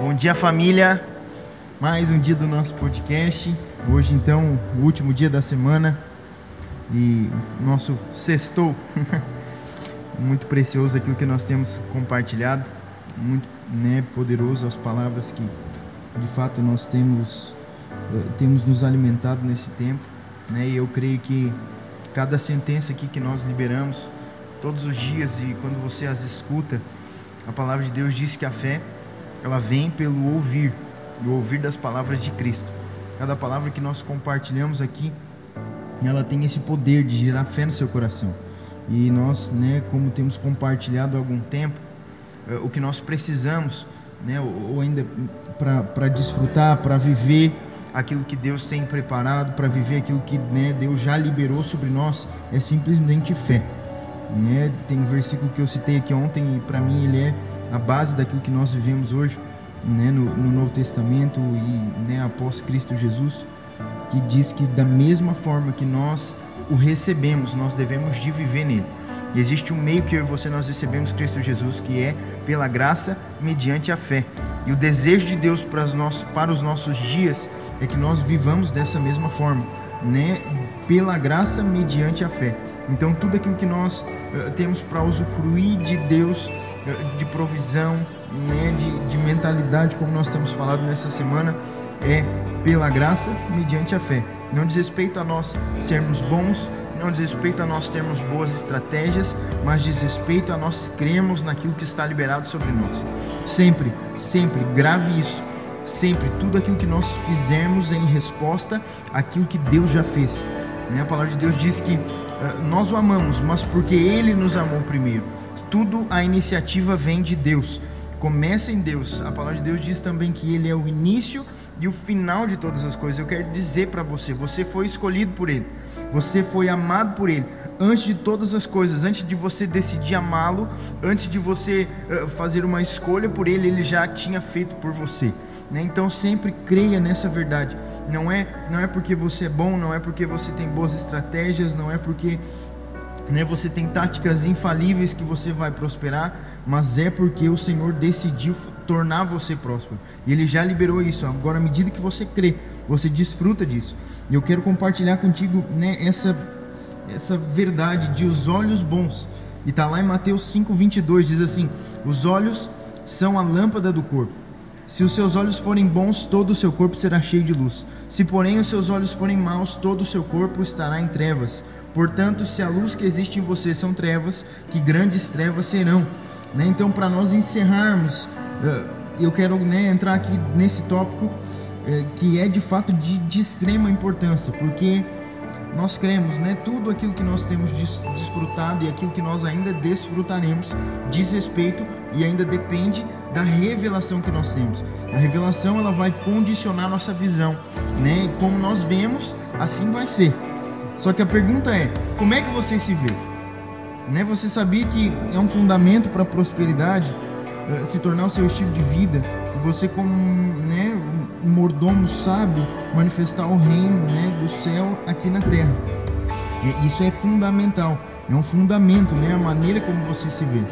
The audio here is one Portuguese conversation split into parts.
Bom dia, família. Mais um dia do nosso podcast. Hoje, então, o último dia da semana e o nosso sextou. muito precioso aquilo que nós temos compartilhado. Muito né, poderoso as palavras que, de fato, nós temos, eh, temos nos alimentado nesse tempo. Né? E eu creio que cada sentença aqui que nós liberamos todos os dias e quando você as escuta, a palavra de Deus diz que a fé ela vem pelo ouvir, e o ouvir das palavras de Cristo. Cada palavra que nós compartilhamos aqui, ela tem esse poder de gerar fé no seu coração. E nós, né, como temos compartilhado há algum tempo, eh, o que nós precisamos, né, ou ainda para desfrutar, para viver aquilo que Deus tem preparado, para viver aquilo que né, Deus já liberou sobre nós, é simplesmente fé. Né? Tem um versículo que eu citei aqui ontem e para mim ele é a base daquilo que nós vivemos hoje, né? no, no Novo Testamento e né, após Cristo Jesus, que diz que da mesma forma que nós o recebemos, nós devemos de viver nele. E existe um meio que eu e você nós recebemos Cristo Jesus, que é pela graça mediante a fé. E o desejo de Deus para os nossos, para os nossos dias é que nós vivamos dessa mesma forma, né? Pela graça mediante a fé. Então, tudo aquilo que nós uh, temos para usufruir de Deus, uh, de provisão, né, de, de mentalidade, como nós temos falado nessa semana, é pela graça mediante a fé. Não diz respeito a nós sermos bons, não diz respeito a nós termos boas estratégias, mas diz respeito a nós crermos naquilo que está liberado sobre nós. Sempre, sempre, grave isso. Sempre, tudo aquilo que nós fizermos é em resposta àquilo que Deus já fez. Né? A palavra de Deus diz que uh, nós o amamos, mas porque Ele nos amou primeiro. Tudo a iniciativa vem de Deus. Começa em Deus. A palavra de Deus diz também que Ele é o início e o final de todas as coisas. Eu quero dizer para você: você foi escolhido por Ele, você foi amado por Ele. Antes de todas as coisas, antes de você decidir amá-lo, antes de você uh, fazer uma escolha por Ele, Ele já tinha feito por você. Né? Então sempre creia nessa verdade. Não é, não é porque você é bom, não é porque você tem boas estratégias, não é porque né, você tem táticas infalíveis que você vai prosperar, mas é porque o Senhor decidiu tornar você próspero. E Ele já liberou isso. Agora, à medida que você crê, você desfruta disso. E eu quero compartilhar contigo né, essa, essa verdade de os olhos bons. E está lá em Mateus 5,22, diz assim: Os olhos são a lâmpada do corpo. Se os seus olhos forem bons, todo o seu corpo será cheio de luz. Se, porém, os seus olhos forem maus, todo o seu corpo estará em trevas. Portanto, se a luz que existe em você são trevas, que grandes trevas serão. Né? Então, para nós encerrarmos, eh, eu quero né, entrar aqui nesse tópico eh, que é de fato de, de extrema importância, porque nós cremos, né? Tudo aquilo que nós temos desfrutado e aquilo que nós ainda desfrutaremos diz respeito e ainda depende da revelação que nós temos. A revelação ela vai condicionar nossa visão, né? E como nós vemos, assim vai ser. Só que a pergunta é: como é que você se vê? Né? Você sabia que é um fundamento para a prosperidade uh, se tornar o seu estilo de vida? Você como né, mordomo sábio manifestar o reino né, do céu aqui na terra. E isso é fundamental, é um fundamento, né, a maneira como você se vê.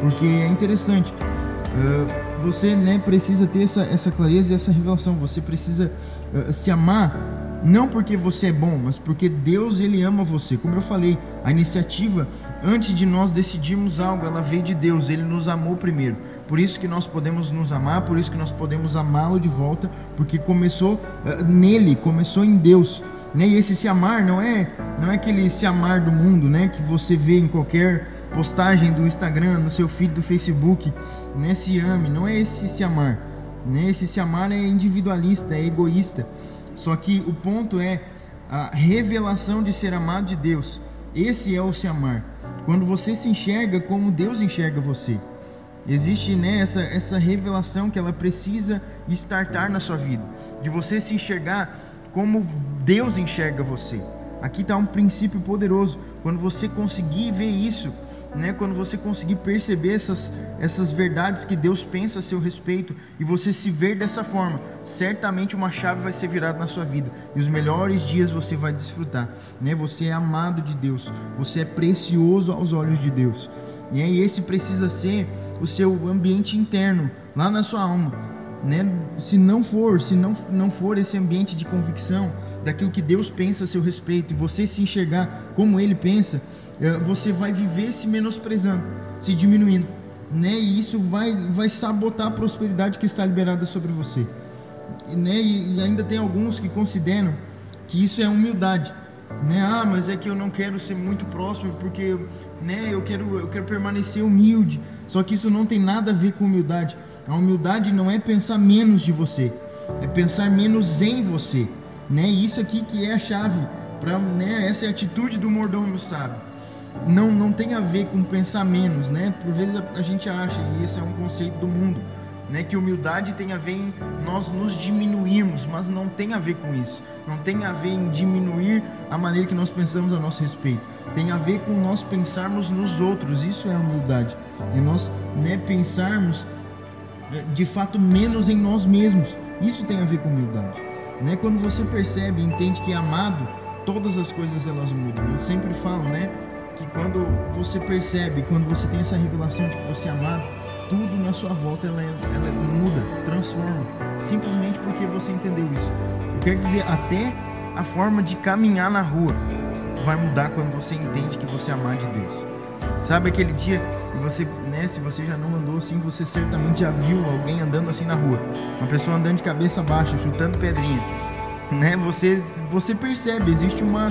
Porque é interessante, uh, você né, precisa ter essa, essa clareza e essa revelação, você precisa uh, se amar não porque você é bom, mas porque Deus ele ama você. Como eu falei, a iniciativa antes de nós decidirmos algo, ela veio de Deus, ele nos amou primeiro. Por isso que nós podemos nos amar, por isso que nós podemos amá-lo de volta, porque começou uh, nele, começou em Deus. Né? E esse se amar não é não é aquele se amar do mundo, né, que você vê em qualquer postagem do Instagram, no seu feed do Facebook, né, se ame, não é esse se amar. Né? Esse se amar é individualista, é egoísta. Só que o ponto é a revelação de ser amado de Deus. Esse é o se amar. Quando você se enxerga como Deus enxerga você. Existe né, essa, essa revelação que ela precisa estartar na sua vida. De você se enxergar como Deus enxerga você. Aqui está um princípio poderoso. Quando você conseguir ver isso, né, quando você conseguir perceber essas, essas verdades que Deus pensa a seu respeito e você se ver dessa forma, certamente uma chave vai ser virada na sua vida e os melhores dias você vai desfrutar. Né? Você é amado de Deus, você é precioso aos olhos de Deus. E aí esse precisa ser o seu ambiente interno, lá na sua alma. Né? Se não for, se não, não for esse ambiente de convicção daquilo que Deus pensa a seu respeito e você se enxergar como Ele pensa, é, você vai viver se menosprezando, se diminuindo, né? E isso vai, vai sabotar a prosperidade que está liberada sobre você, né? E, e ainda tem alguns que consideram que isso é humildade né? Ah, mas é que eu não quero ser muito próximo porque, né? Eu quero, eu quero permanecer humilde. Só que isso não tem nada a ver com humildade. A humildade não é pensar menos de você, é pensar menos em você, né? Isso aqui que é a chave para, né? Essa é a atitude do mordomo sábio. Não, não tem a ver com pensar menos, né? Por vezes a, a gente acha e esse é um conceito do mundo né, que humildade tem a ver em nós nos diminuirmos, mas não tem a ver com isso. Não tem a ver em diminuir a maneira que nós pensamos a nosso respeito. Tem a ver com nós pensarmos nos outros. Isso é humildade. É nós né, pensarmos é, de fato menos em nós mesmos. Isso tem a ver com humildade. Né? Quando você percebe entende que é amado, todas as coisas elas mudam. Eu sempre falo, né, que quando você percebe, quando você tem essa revelação de que você é amado, tudo na sua volta ela, é, ela é, muda, transforma, simplesmente porque você entendeu isso. Eu quero dizer, até a forma de caminhar na rua vai mudar quando você entende que você é amado de Deus. Sabe aquele dia você, né, se você já não andou assim, você certamente já viu alguém andando assim na rua, uma pessoa andando de cabeça baixa, chutando pedrinha, né? Você você percebe, existe uma,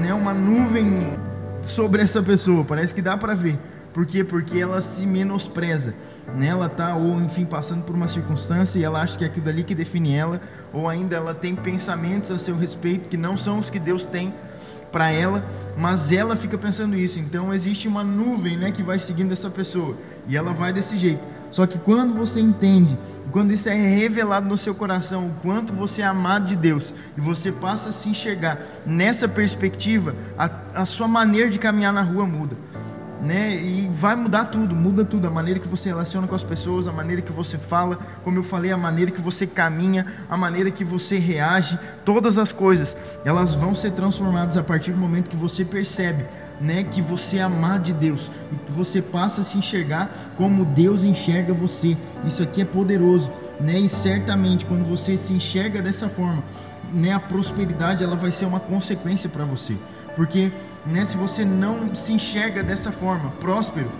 né, uma nuvem sobre essa pessoa, parece que dá para ver. Por quê? Porque ela se menospreza. Né? Ela tá ou enfim passando por uma circunstância e ela acha que é aquilo ali que define ela, ou ainda ela tem pensamentos a seu respeito que não são os que Deus tem para ela, mas ela fica pensando isso. Então existe uma nuvem, né, que vai seguindo essa pessoa e ela vai desse jeito. Só que quando você entende, quando isso é revelado no seu coração, o quanto você é amado de Deus e você passa a se enxergar nessa perspectiva, a, a sua maneira de caminhar na rua muda né? E vai mudar tudo, muda tudo, a maneira que você relaciona com as pessoas, a maneira que você fala, como eu falei, a maneira que você caminha, a maneira que você reage, todas as coisas, elas vão ser transformadas a partir do momento que você percebe, né, que você é amado de Deus e que você passa a se enxergar como Deus enxerga você. Isso aqui é poderoso, né? E certamente quando você se enxerga dessa forma, né, a prosperidade ela vai ser uma consequência para você. Porque né, se você não se enxerga dessa forma, próspero,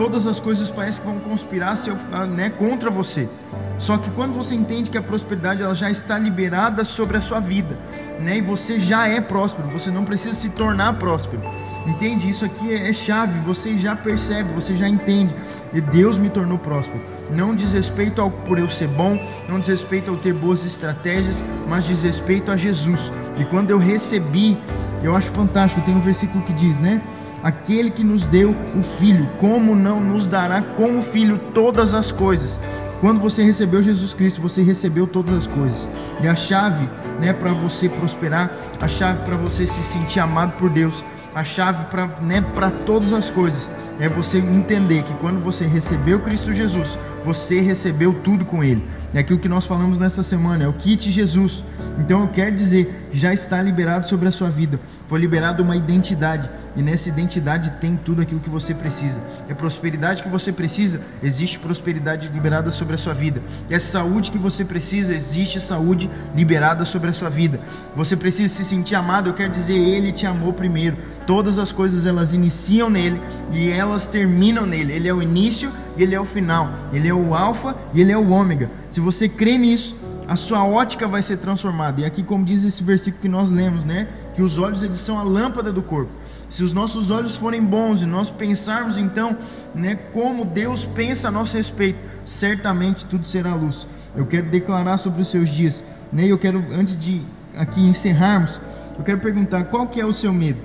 todas as coisas parecem que vão conspirar seu, ah, né, contra você. Só que quando você entende que a prosperidade ela já está liberada sobre a sua vida, né, e você já é próspero, você não precisa se tornar próspero. Entende? Isso aqui é, é chave, você já percebe, você já entende. E Deus me tornou próspero. Não diz respeito ao por eu ser bom, não diz respeito ao ter boas estratégias, mas diz respeito a Jesus. E quando eu recebi eu acho fantástico, tem um versículo que diz, né? Aquele que nos deu o Filho, como não nos dará com o Filho todas as coisas? Quando você recebeu Jesus Cristo, você recebeu todas as coisas. E a chave, né, para você prosperar, a chave para você se sentir amado por Deus, a chave para né, todas as coisas é você entender que quando você recebeu Cristo Jesus, você recebeu tudo com Ele. É aquilo que nós falamos nessa semana, é o kit Jesus. Então eu quero dizer, já está liberado sobre a sua vida. Foi liberado uma identidade. E nessa identidade tem tudo aquilo que você precisa. É prosperidade que você precisa, existe prosperidade liberada sobre a sua vida. É saúde que você precisa, existe saúde liberada sobre a sua vida. Você precisa se sentir amado, eu quero dizer, Ele te amou primeiro. Todas as coisas elas iniciam nele e elas terminam nele. Ele é o início e ele é o final. Ele é o alfa e ele é o ômega. Se você crê nisso, a sua ótica vai ser transformada. E aqui, como diz esse versículo que nós lemos, né? Que os olhos eles são a lâmpada do corpo. Se os nossos olhos forem bons e nós pensarmos então, né, como Deus pensa a nosso respeito, certamente tudo será luz. Eu quero declarar sobre os seus dias, né? Eu quero antes de aqui encerrarmos, eu quero perguntar qual que é o seu medo?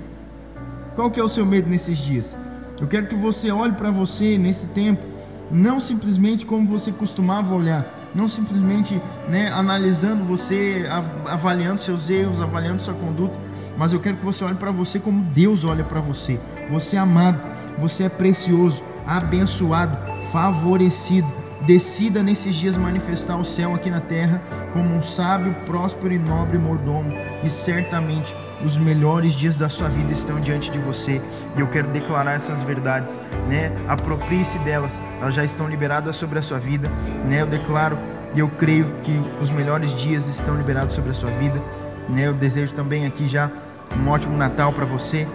Qual que é o seu medo nesses dias? Eu quero que você olhe para você nesse tempo, não simplesmente como você costumava olhar, não simplesmente né, analisando você, avaliando seus erros, avaliando sua conduta, mas eu quero que você olhe para você como Deus olha para você. Você é amado, você é precioso, abençoado, favorecido Decida nesses dias manifestar o céu aqui na terra como um sábio, próspero e nobre mordomo, e certamente os melhores dias da sua vida estão diante de você. E eu quero declarar essas verdades, né? Aproprie-se delas, elas já estão liberadas sobre a sua vida, né? Eu declaro E eu creio que os melhores dias estão liberados sobre a sua vida. Né? Eu desejo também aqui já um ótimo Natal para você,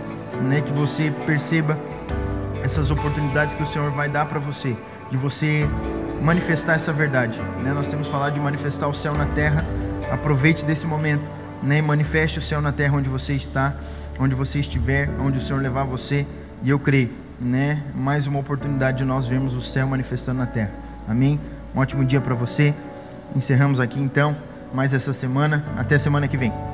né? Que você perceba essas oportunidades que o Senhor vai dar para você, de você manifestar essa verdade. Né? Nós temos falado de manifestar o céu na terra. Aproveite desse momento, né? manifeste o céu na terra onde você está, onde você estiver, onde o Senhor levar você. E eu creio, né? mais uma oportunidade de nós vermos o céu manifestando na terra. Amém? Um ótimo dia para você. Encerramos aqui então mais essa semana. Até semana que vem.